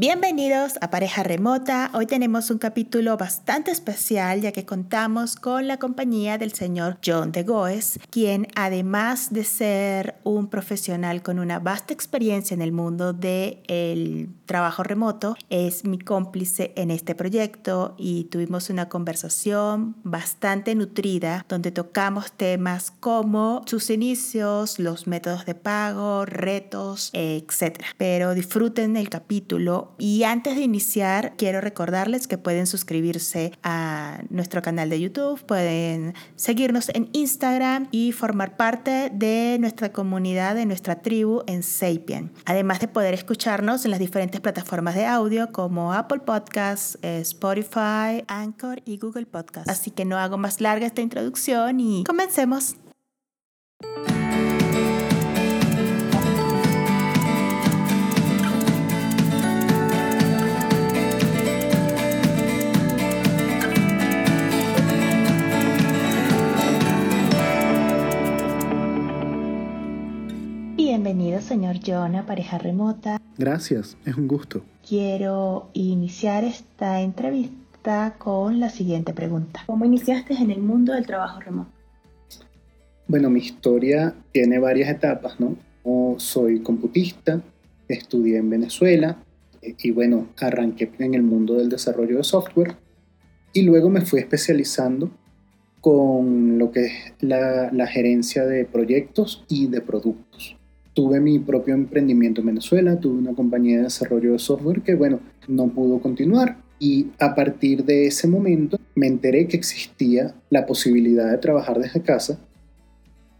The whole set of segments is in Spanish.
Bienvenidos a Pareja Remota. Hoy tenemos un capítulo bastante especial ya que contamos con la compañía del señor John de Goes, quien además de ser un profesional con una vasta experiencia en el mundo del trabajo remoto, es mi cómplice en este proyecto y tuvimos una conversación bastante nutrida donde tocamos temas como sus inicios, los métodos de pago, retos, etc. Pero disfruten el capítulo y antes de iniciar, quiero recordarles que pueden suscribirse a nuestro canal de YouTube, pueden seguirnos en Instagram y formar parte de nuestra comunidad, de nuestra tribu en Sapien. Además de poder escucharnos en las diferentes plataformas de audio como Apple Podcasts, eh, Spotify, Anchor y Google Podcasts. Así que no hago más larga esta introducción y comencemos. Bienvenido, señor John, a Pareja Remota. Gracias, es un gusto. Quiero iniciar esta entrevista con la siguiente pregunta. ¿Cómo iniciaste en el mundo del trabajo remoto? Bueno, mi historia tiene varias etapas, ¿no? soy computista, estudié en Venezuela eh, y bueno, arranqué en el mundo del desarrollo de software y luego me fui especializando con lo que es la, la gerencia de proyectos y de productos tuve mi propio emprendimiento en Venezuela, tuve una compañía de desarrollo de software que, bueno, no pudo continuar. Y a partir de ese momento me enteré que existía la posibilidad de trabajar desde casa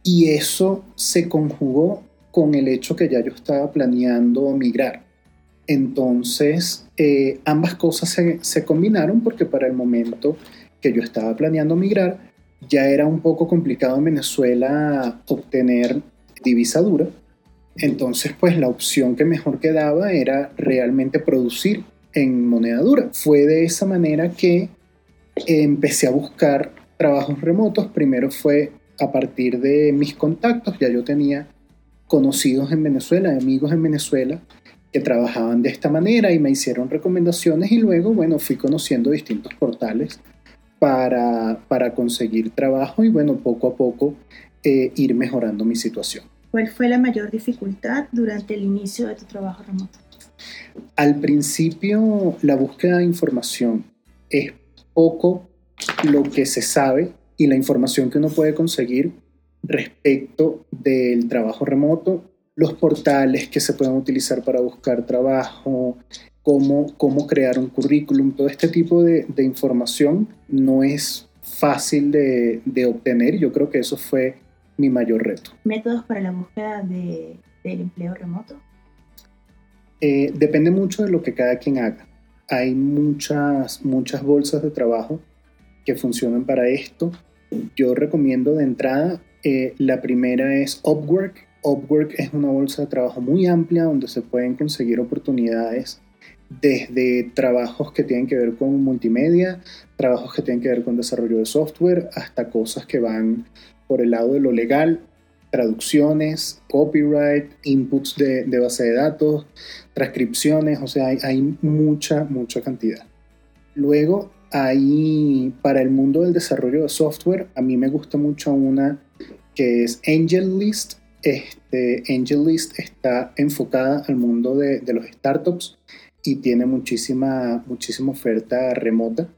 y eso se conjugó con el hecho que ya yo estaba planeando migrar. Entonces, eh, ambas cosas se, se combinaron porque para el momento que yo estaba planeando migrar, ya era un poco complicado en Venezuela obtener divisa dura entonces, pues la opción que mejor quedaba era realmente producir en moneda dura. Fue de esa manera que empecé a buscar trabajos remotos. Primero fue a partir de mis contactos, ya yo tenía conocidos en Venezuela, amigos en Venezuela que trabajaban de esta manera y me hicieron recomendaciones y luego, bueno, fui conociendo distintos portales para, conseguir trabajo y bueno, poco a poco eh, ir mejorando mi situación. ¿Cuál fue la mayor dificultad durante el inicio de tu trabajo remoto? Al principio, la búsqueda de información es poco lo que se sabe y la información que uno puede conseguir respecto del trabajo remoto, los portales que se pueden utilizar para buscar trabajo, cómo, cómo crear un currículum, todo este tipo de, información no es fácil de, de obtener. Yo creo que eso fue mi mayor reto. ¿Métodos para la búsqueda de, del empleo remoto? Eh, depende mucho de lo que cada quien haga. Hay muchas, muchas bolsas de trabajo que funcionan para esto. Yo recomiendo de entrada, eh, la primera es Upwork. Upwork es una bolsa de trabajo muy amplia donde se pueden conseguir oportunidades desde trabajos que tienen que ver con multimedia, trabajos que tienen que ver con desarrollo de software, hasta cosas que van por el lado de lo legal, traducciones, copyright, inputs de, base de datos, transcripciones, o sea, hay, mucha, mucha cantidad. Luego, hay para el mundo del desarrollo de software, a mí me gusta mucho una que es AngelList. Este, AngelList está enfocada al mundo de, de los startups y tiene muchísima, muchísima oferta remota,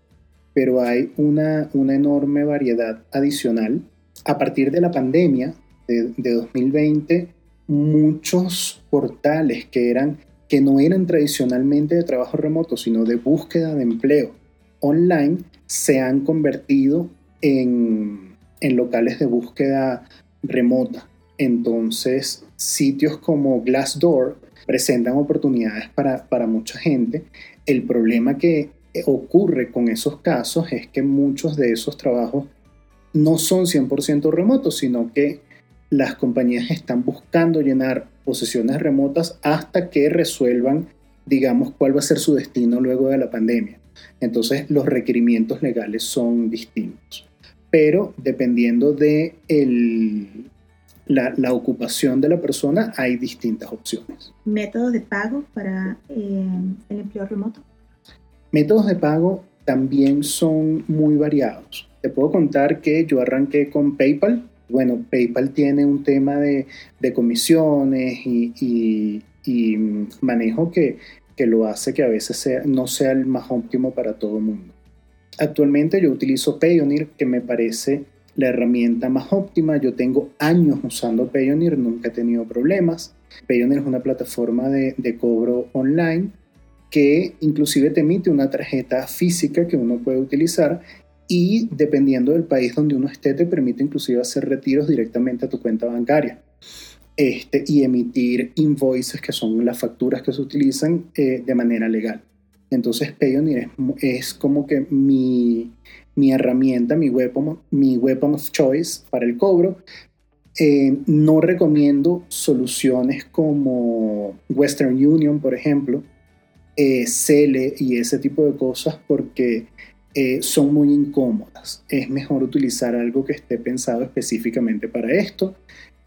pero hay una, una enorme variedad adicional a partir de la pandemia de, 2020, muchos portales que, eran, que no eran tradicionalmente de trabajo remoto, sino de búsqueda de empleo online, se han convertido en, locales de búsqueda remota. Entonces, sitios como Glassdoor presentan oportunidades para, para mucha gente. El problema que ocurre con esos casos es que muchos de esos trabajos no son 100% remotos, sino que las compañías están buscando llenar posiciones remotas hasta que resuelvan, digamos, cuál va a ser su destino luego de la pandemia. Entonces, los requerimientos legales son distintos. Pero dependiendo de la, ocupación de la persona, hay distintas opciones. ¿Métodos de pago para eh, el empleo remoto? Métodos de pago también son muy variados. Te puedo contar que yo arranqué con PayPal. Bueno, PayPal tiene un tema de, comisiones y, manejo que, lo hace que a veces no sea el más óptimo para todo el mundo. Actualmente yo utilizo Payoneer, que me parece la herramienta más óptima. Yo tengo años usando Payoneer, nunca he tenido problemas. Payoneer es una plataforma de, de cobro online que inclusive te emite una tarjeta física que uno puede utilizar y dependiendo del país donde uno esté te permite inclusive hacer retiros directamente a tu cuenta bancaria este, y emitir invoices que son las facturas que se utilizan eh, de manera legal. Entonces Payoneer es, como que mi, mi, herramienta, mi weapon, mi weapon of choice para el cobro. Eh, no recomiendo soluciones como Western Union, por ejemplo, eh, Cele y ese tipo de cosas porque eh, son muy incómodas. Es mejor utilizar algo que esté pensado específicamente para esto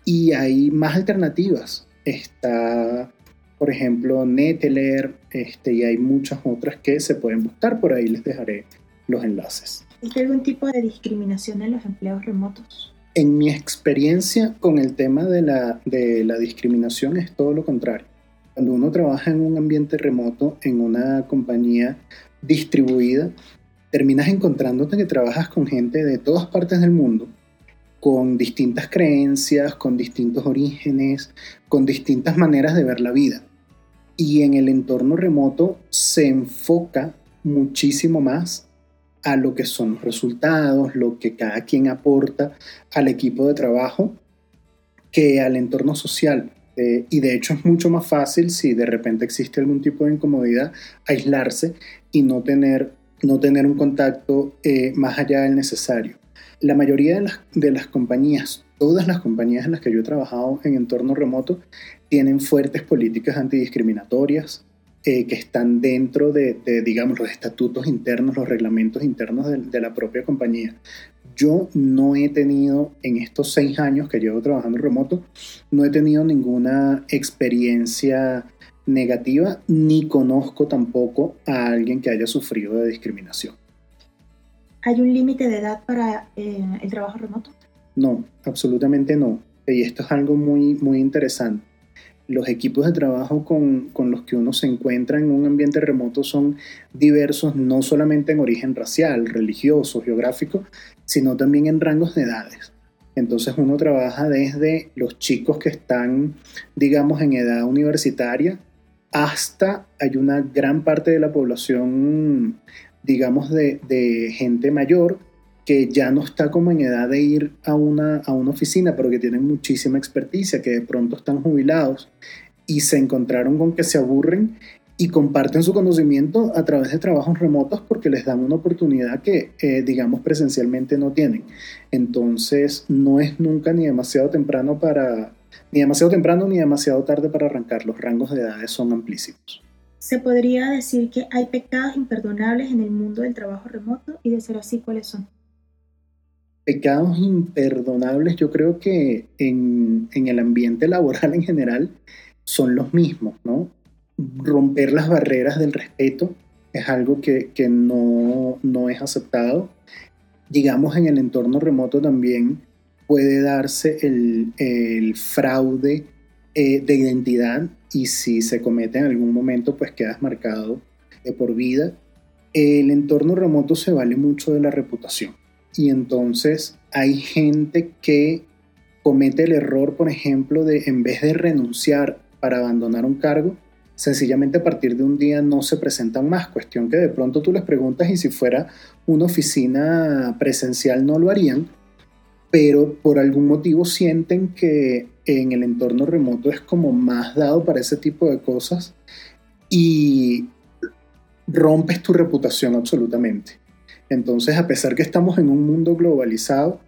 y hay más alternativas. Está, por ejemplo, Neteler este, y hay muchas otras que se pueden buscar. Por ahí les dejaré los enlaces. ¿Existe algún tipo de discriminación en los empleos remotos? En mi experiencia con el tema de la, de la discriminación es todo lo contrario. Cuando uno trabaja en un ambiente remoto, en una compañía distribuida, terminas encontrándote que trabajas con gente de todas partes del mundo, con distintas creencias, con distintos orígenes, con distintas maneras de ver la vida. Y en el entorno remoto se enfoca muchísimo más a lo que son los resultados, lo que cada quien aporta al equipo de trabajo, que al entorno social. Eh, y de hecho es mucho más fácil si de repente existe algún tipo de incomodidad, aislarse y no tener, no tener un contacto eh, más allá del necesario. La mayoría de las, de las compañías, todas las compañías en las que yo he trabajado en entorno remoto, tienen fuertes políticas antidiscriminatorias, eh, que están dentro de, digamos, los estatutos internos, los reglamentos internos de, de, la propia compañía. Yo no he tenido, en estos seis años que llevo trabajando remoto, no he tenido ninguna experiencia negativa ni conozco tampoco a alguien que haya sufrido de discriminación. ¿Hay un límite de edad para eh, el trabajo remoto? No, absolutamente no. Y esto es algo muy, muy interesante los equipos de trabajo con, los que uno se encuentra en un ambiente remoto son diversos, no solamente en origen racial, religioso, geográfico, sino también en rangos de edades. Entonces uno trabaja desde los chicos que están, digamos, en edad universitaria, hasta hay una gran parte de la población, digamos, de, gente mayor que ya no está como en edad de ir a una, a una oficina, pero que tienen muchísima experticia, que de pronto están jubilados y se encontraron con que se aburren y comparten su conocimiento a través de trabajos remotos porque les dan una oportunidad que, eh, digamos, presencialmente no tienen. Entonces, no es nunca ni demasiado temprano para, ni demasiado temprano ni demasiado tarde para arrancar. Los rangos de edades son amplísimos. Se podría decir que hay pecados imperdonables en el mundo del trabajo remoto y de ser así, ¿cuáles son? pecados imperdonables yo creo que en, el ambiente laboral en general son los mismos, ¿no? Romper las barreras del respeto es algo que, no, es aceptado. Digamos, en el entorno remoto también puede darse el, fraude eh, de identidad y si se comete en algún momento, pues quedas marcado de por vida. El entorno remoto se vale mucho de la reputación y entonces hay gente que comete el error, por ejemplo, de en vez de renunciar para abandonar un cargo, sencillamente a partir de un día no se presentan más. Cuestión que de pronto tú les preguntas y si fuera una oficina presencial no lo harían, pero por algún motivo sienten que en el entorno remoto es como más dado para ese tipo de cosas y rompes tu reputación absolutamente. Entonces, a pesar que estamos en un mundo globalizado,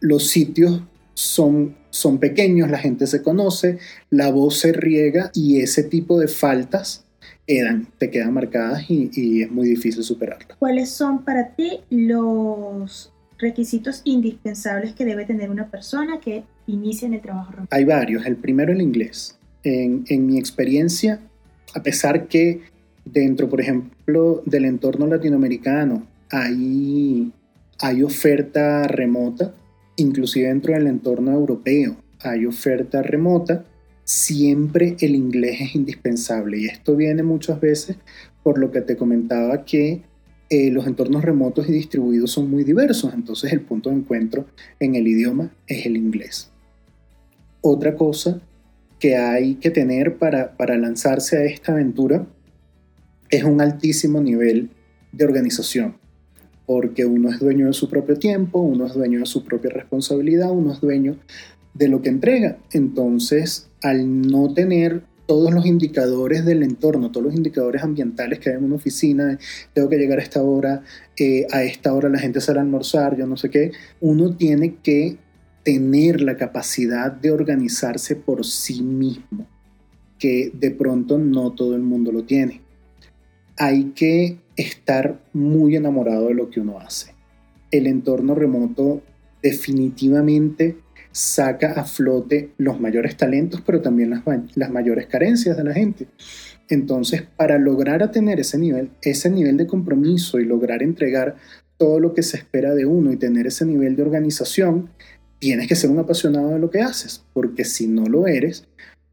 los sitios son, son pequeños, la gente se conoce, la voz se riega y ese tipo de faltas quedan, te quedan marcadas y, es muy difícil superarlas. ¿Cuáles son para ti los requisitos indispensables que debe tener una persona que inicia en el trabajo remoto? Hay varios. El primero, el inglés. En, en mi experiencia, a pesar que Dentro, por ejemplo, del entorno latinoamericano, hay, hay oferta remota, inclusive dentro del entorno europeo hay oferta remota, siempre el inglés es indispensable. Y esto viene muchas veces por lo que te comentaba que eh, los entornos remotos y distribuidos son muy diversos, entonces el punto de encuentro en el idioma es el inglés. Otra cosa que hay que tener para, para lanzarse a esta aventura es un altísimo nivel de organización, porque uno es dueño de su propio tiempo, uno es dueño de su propia responsabilidad, uno es dueño de lo que entrega. Entonces, al no tener todos los indicadores del entorno, todos los indicadores ambientales que hay en una oficina, tengo que llegar a esta hora, eh, a esta hora la gente sale a almorzar, yo no sé qué, uno tiene que tener la capacidad de organizarse por sí mismo, que de pronto no todo el mundo lo tiene. Hay que estar muy enamorado de lo que uno hace. El entorno remoto definitivamente saca a flote los mayores talentos, pero también las, las mayores carencias de la gente. Entonces, para lograr tener ese nivel, ese nivel de compromiso y lograr entregar todo lo que se espera de uno y tener ese nivel de organización, tienes que ser un apasionado de lo que haces, porque si no lo eres,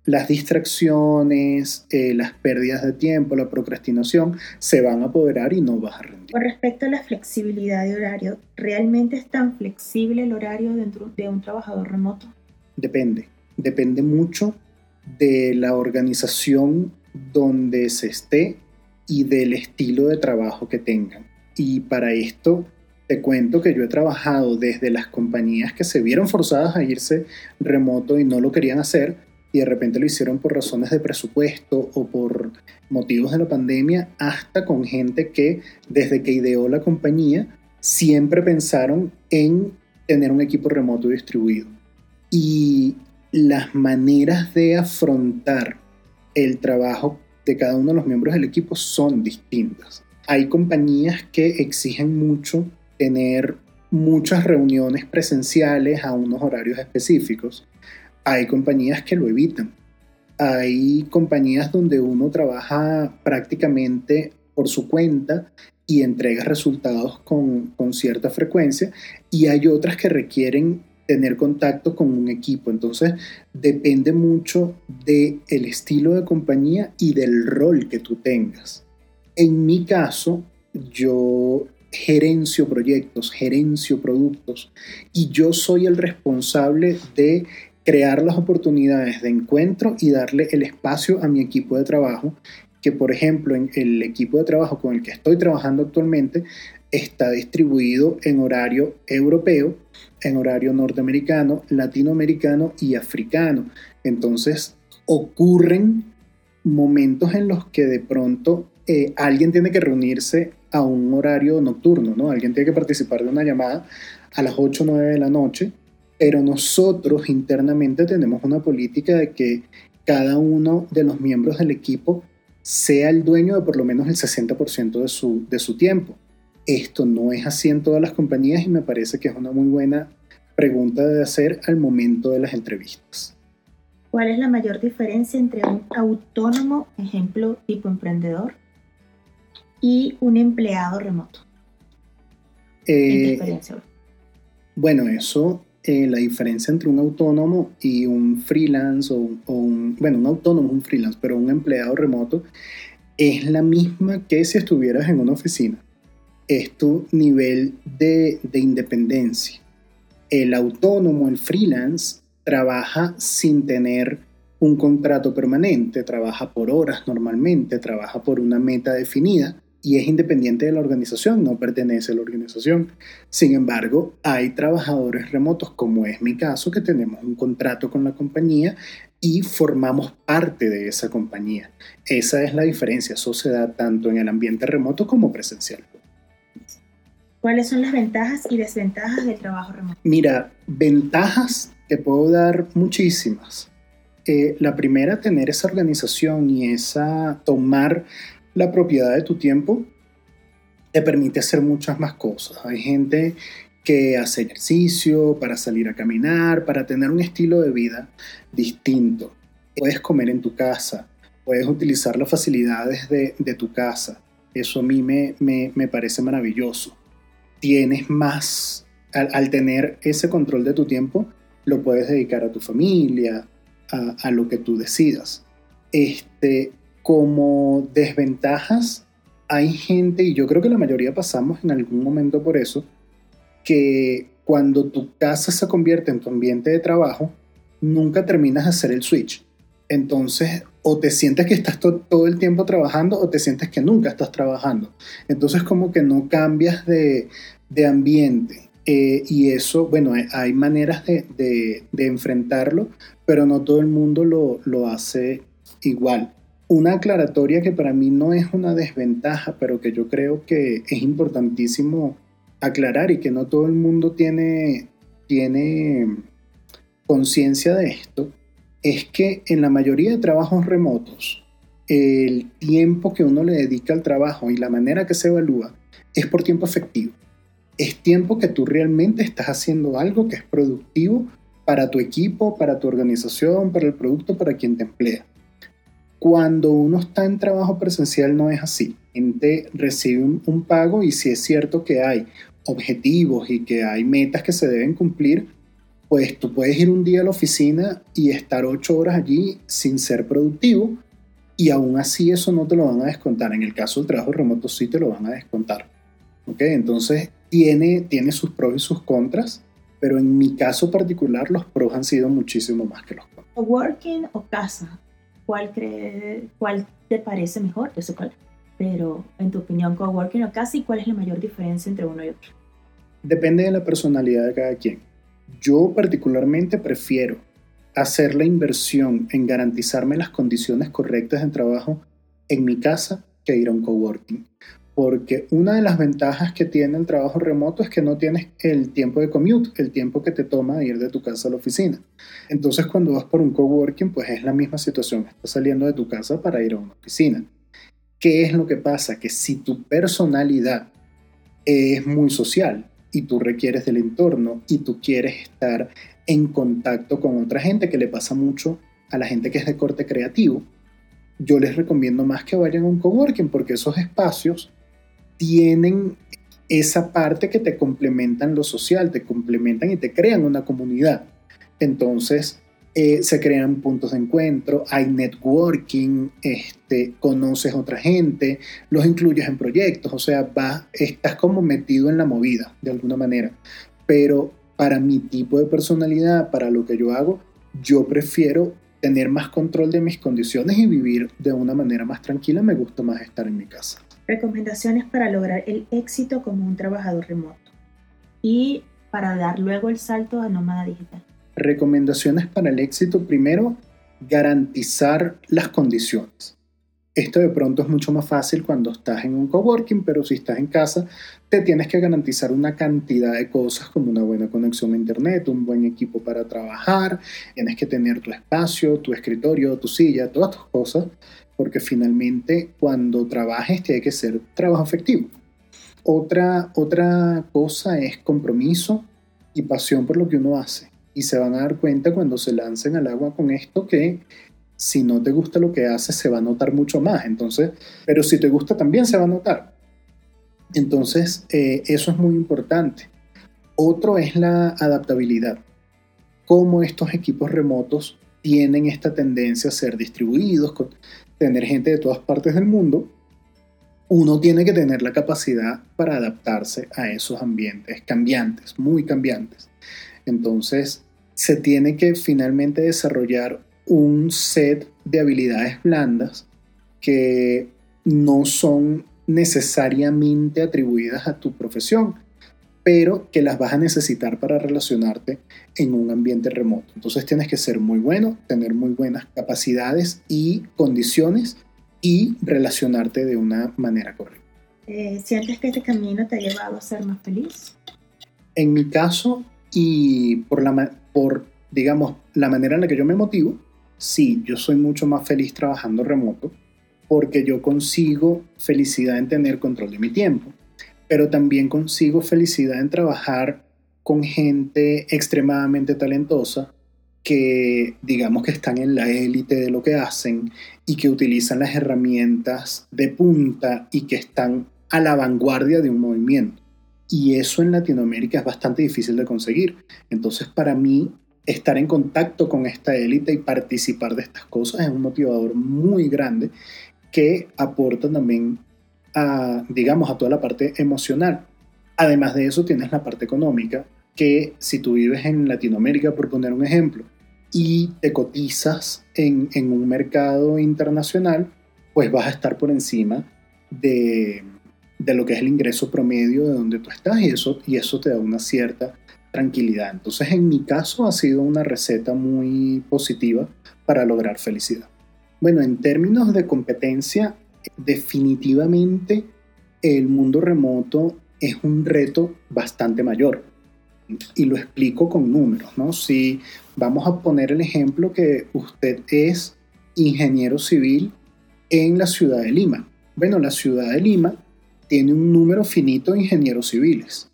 las distracciones, eh, las pérdidas de tiempo, la procrastinación se van a apoderar y no vas a rendir. Con respecto a la flexibilidad de horario, ¿realmente es tan flexible el horario dentro de un trabajador remoto? Depende, depende mucho de la organización donde se esté y del estilo de trabajo que tengan. Y para esto te cuento que yo he trabajado desde las compañías que se vieron forzadas a irse remoto y no lo querían hacer, y de repente lo hicieron por razones de presupuesto o por motivos de la pandemia, hasta con gente que desde que ideó la compañía siempre pensaron en tener un equipo remoto distribuido. Y las maneras de afrontar el trabajo de cada uno de los miembros del equipo son distintas. Hay compañías que exigen mucho tener muchas reuniones presenciales a unos horarios específicos hay compañías que lo evitan. Hay compañías donde uno trabaja prácticamente por su cuenta y entrega resultados con, cierta frecuencia y hay otras que requieren tener contacto con un equipo. Entonces, depende mucho del el estilo de compañía y del rol que tú tengas. En mi caso, yo gerencio proyectos, gerencio productos y yo soy el responsable de crear las oportunidades de encuentro y darle el espacio a mi equipo de trabajo, que por ejemplo en el equipo de trabajo con el que estoy trabajando actualmente está distribuido en horario europeo, en horario norteamericano, latinoamericano y africano. Entonces ocurren momentos en los que de pronto eh, alguien tiene que reunirse a un horario nocturno, ¿no? Alguien tiene que participar de una llamada a las 8 o 9 de la noche pero nosotros internamente tenemos una política de que cada uno de los miembros del equipo sea el dueño de por lo menos el 60% de su, de su tiempo. Esto no es así en todas las compañías y me parece que es una muy buena pregunta de hacer al momento de las entrevistas. ¿Cuál es la mayor diferencia entre un autónomo, ejemplo tipo emprendedor, y un empleado remoto? Eh, bueno, eso eh, la diferencia entre un autónomo y un freelance o, un, bueno, un autónomo, un freelance, pero un empleado remoto es la misma que si estuvieras en una oficina. Es tu nivel de, de independencia. El autónomo, el freelance, trabaja sin tener un contrato permanente, trabaja por horas normalmente, trabaja por una meta definida y es independiente de la organización, no pertenece a la organización. Sin embargo, hay trabajadores remotos, como es mi caso, que tenemos un contrato con la compañía y formamos parte de esa compañía. Esa es la diferencia, eso se da tanto en el ambiente remoto como presencial. ¿Cuáles son las ventajas y desventajas del trabajo remoto? Mira, ventajas te puedo dar muchísimas. Eh, la primera, tener esa organización y esa tomar la propiedad de tu tiempo te permite hacer muchas más cosas. Hay gente que hace ejercicio para salir a caminar, para tener un estilo de vida distinto. Puedes comer en tu casa, puedes utilizar las facilidades de, tu casa. Eso a mí me, me, parece maravilloso. Tienes más, al, tener ese control de tu tiempo, lo puedes dedicar a tu familia, a, a lo que tú decidas. Este, como desventajas, hay gente, y yo creo que la mayoría pasamos en algún momento por eso, que cuando tu casa se convierte en tu ambiente de trabajo, nunca terminas de hacer el switch. Entonces, o te sientes que estás todo el tiempo trabajando o te sientes que nunca estás trabajando. Entonces, como que no cambias de, ambiente. Eh, y eso, bueno, hay maneras de, enfrentarlo, pero no todo el mundo lo, lo hace igual. Una aclaratoria que para mí no es una desventaja, pero que yo creo que es importantísimo aclarar y que no todo el mundo tiene, tiene conciencia de esto, es que en la mayoría de trabajos remotos, el tiempo que uno le dedica al trabajo y la manera que se evalúa es por tiempo efectivo. Es tiempo que tú realmente estás haciendo algo que es productivo para tu equipo, para tu organización, para el producto, para quien te emplea. Cuando uno está en trabajo presencial no es así. Gente recibe un, pago y si es cierto que hay objetivos y que hay metas que se deben cumplir, pues tú puedes ir un día a la oficina y estar ocho horas allí sin ser productivo y aún así eso no te lo van a descontar. En el caso del trabajo remoto sí te lo van a descontar. ¿Ok? Entonces tiene, tiene sus pros y sus contras, pero en mi caso particular los pros han sido muchísimo más que los contras. ¿Working o casa? ¿Cuál, cree, cuál te parece mejor? Yo sé cuál. Pero en tu opinión, coworking o casi, ¿cuál es la mayor diferencia entre uno y otro? Depende de la personalidad de cada quien. Yo particularmente prefiero hacer la inversión en garantizarme las condiciones correctas de trabajo en mi casa que ir a un coworking porque una de las ventajas que tiene el trabajo remoto es que no tienes el tiempo de commute, el tiempo que te toma ir de tu casa a la oficina. Entonces cuando vas por un coworking, pues es la misma situación, estás saliendo de tu casa para ir a una oficina. ¿Qué es lo que pasa? Que si tu personalidad es muy social y tú requieres del entorno y tú quieres estar en contacto con otra gente, que le pasa mucho a la gente que es de corte creativo, yo les recomiendo más que vayan a un coworking porque esos espacios tienen esa parte que te complementan lo social, te complementan y te crean una comunidad. Entonces, eh, se crean puntos de encuentro, hay networking, este, conoces otra gente, los incluyes en proyectos, o sea, vas, estás como metido en la movida de alguna manera. Pero para mi tipo de personalidad, para lo que yo hago, yo prefiero tener más control de mis condiciones y vivir de una manera más tranquila. Me gusta más estar en mi casa. Recomendaciones para lograr el éxito como un trabajador remoto y para dar luego el salto a nómada digital. Recomendaciones para el éxito. Primero, garantizar las condiciones. Esto de pronto es mucho más fácil cuando estás en un coworking, pero si estás en casa, te tienes que garantizar una cantidad de cosas como una buena conexión a internet, un buen equipo para trabajar, tienes que tener tu espacio, tu escritorio, tu silla, todas tus cosas porque finalmente cuando trabajes tiene que ser trabajo efectivo. Otra, otra cosa es compromiso y pasión por lo que uno hace. Y se van a dar cuenta cuando se lancen al agua con esto que si no te gusta lo que haces se va a notar mucho más. Entonces, pero si te gusta también se va a notar. Entonces, eh, eso es muy importante. Otro es la adaptabilidad. Cómo estos equipos remotos tienen esta tendencia a ser distribuidos, tener gente de todas partes del mundo, uno tiene que tener la capacidad para adaptarse a esos ambientes cambiantes, muy cambiantes. Entonces, se tiene que finalmente desarrollar un set de habilidades blandas que no son necesariamente atribuidas a tu profesión, pero que las vas a necesitar para relacionarte en un ambiente remoto. Entonces tienes que ser muy bueno, tener muy buenas capacidades y condiciones y relacionarte de una manera correcta. Eh, ¿Sientes que este camino te ha llevado a ser más feliz? En mi caso y por, la, por, digamos, la manera en la que yo me motivo, sí, yo soy mucho más feliz trabajando remoto porque yo consigo felicidad en tener control de mi tiempo pero también consigo felicidad en trabajar con gente extremadamente talentosa que digamos que están en la élite de lo que hacen y que utilizan las herramientas de punta y que están a la vanguardia de un movimiento. Y eso en Latinoamérica es bastante difícil de conseguir. Entonces para mí estar en contacto con esta élite y participar de estas cosas es un motivador muy grande que aporta también a, digamos, a toda la parte emocional. Además de eso tienes la parte económica, que si tú vives en Latinoamérica, por poner un ejemplo, y te cotizas en, un mercado internacional, pues vas a estar por encima de, lo que es el ingreso promedio de donde tú estás y eso, y eso te da una cierta tranquilidad. Entonces, en mi caso ha sido una receta muy positiva para lograr felicidad. Bueno, en términos de competencia, definitivamente el mundo remoto es un reto bastante mayor. Y lo explico con números, ¿no? Si vamos a poner el ejemplo que usted es ingeniero civil en la ciudad de Lima. Bueno, la ciudad de Lima tiene un número finito de ingenieros civiles.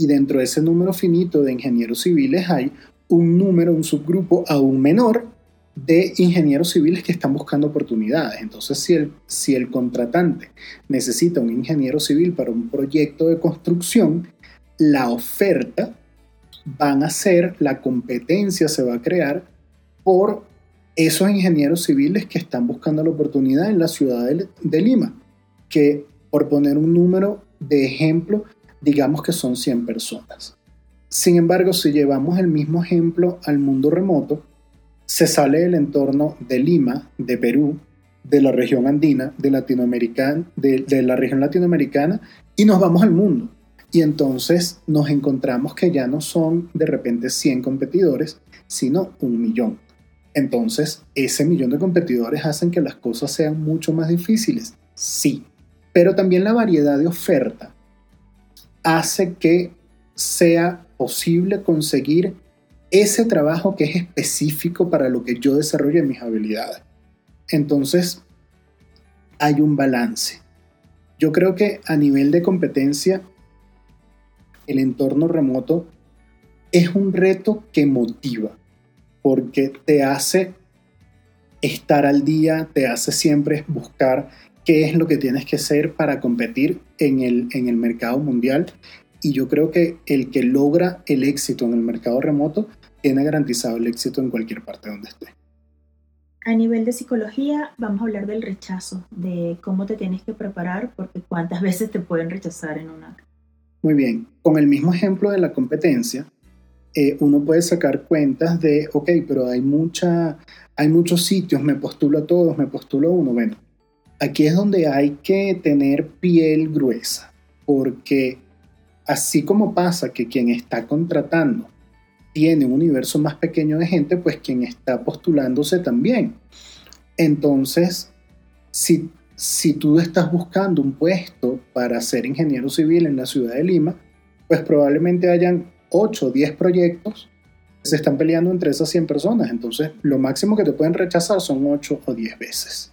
Y dentro de ese número finito de ingenieros civiles hay un número, un subgrupo aún menor de ingenieros civiles que están buscando oportunidades. Entonces, si el, si el contratante necesita un ingeniero civil para un proyecto de construcción, la oferta van a ser, la competencia se va a crear por esos ingenieros civiles que están buscando la oportunidad en la ciudad de, de Lima, que por poner un número de ejemplo, digamos que son 100 personas. Sin embargo, si llevamos el mismo ejemplo al mundo remoto, se sale del entorno de Lima, de Perú, de la región andina, de, Latinoamérica, de, la región latinoamericana y nos vamos al mundo. Y entonces nos encontramos que ya no son de repente 100 competidores, sino un millón. Entonces, ese millón de competidores hacen que las cosas sean mucho más difíciles. Sí, pero también la variedad de oferta hace que sea posible conseguir ese trabajo que es específico para lo que yo desarrolle mis habilidades. Entonces, hay un balance. Yo creo que a nivel de competencia, el entorno remoto es un reto que motiva, porque te hace estar al día, te hace siempre buscar qué es lo que tienes que hacer para competir en el, en el mercado mundial. Y yo creo que el que logra el éxito en el mercado remoto tiene garantizado el éxito en cualquier parte donde esté. A nivel de psicología, vamos a hablar del rechazo, de cómo te tienes que preparar, porque cuántas veces te pueden rechazar en una. Muy bien, con el mismo ejemplo de la competencia, eh, uno puede sacar cuentas de, ok, pero hay, mucha, hay muchos sitios, me postulo a todos, me postulo a uno. Bueno, aquí es donde hay que tener piel gruesa, porque así como pasa que quien está contratando tiene un universo más pequeño de gente, pues quien está postulándose también. Entonces, si, si tú estás buscando un puesto para ser ingeniero civil en la ciudad de Lima, pues probablemente hayan 8 o 10 proyectos se están peleando entre esas 100 personas. Entonces, lo máximo que te pueden rechazar son 8 o 10 veces.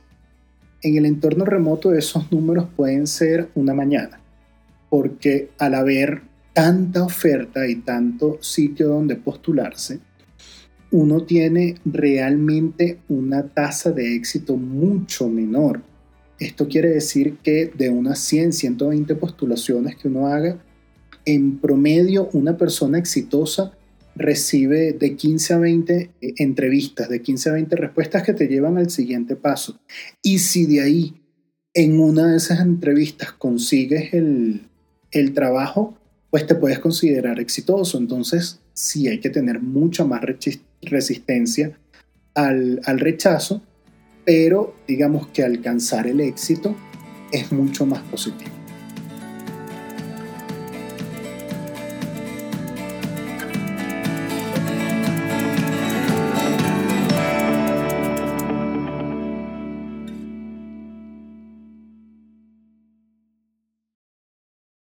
En el entorno remoto esos números pueden ser una mañana, porque al haber tanta oferta y tanto sitio donde postularse, uno tiene realmente una tasa de éxito mucho menor. Esto quiere decir que de unas 100, 120 postulaciones que uno haga, en promedio una persona exitosa recibe de 15 a 20 entrevistas, de 15 a 20 respuestas que te llevan al siguiente paso. Y si de ahí, en una de esas entrevistas, consigues el, el trabajo, pues te puedes considerar exitoso. Entonces, sí hay que tener mucha más resistencia al, al rechazo, pero digamos que alcanzar el éxito es mucho más positivo.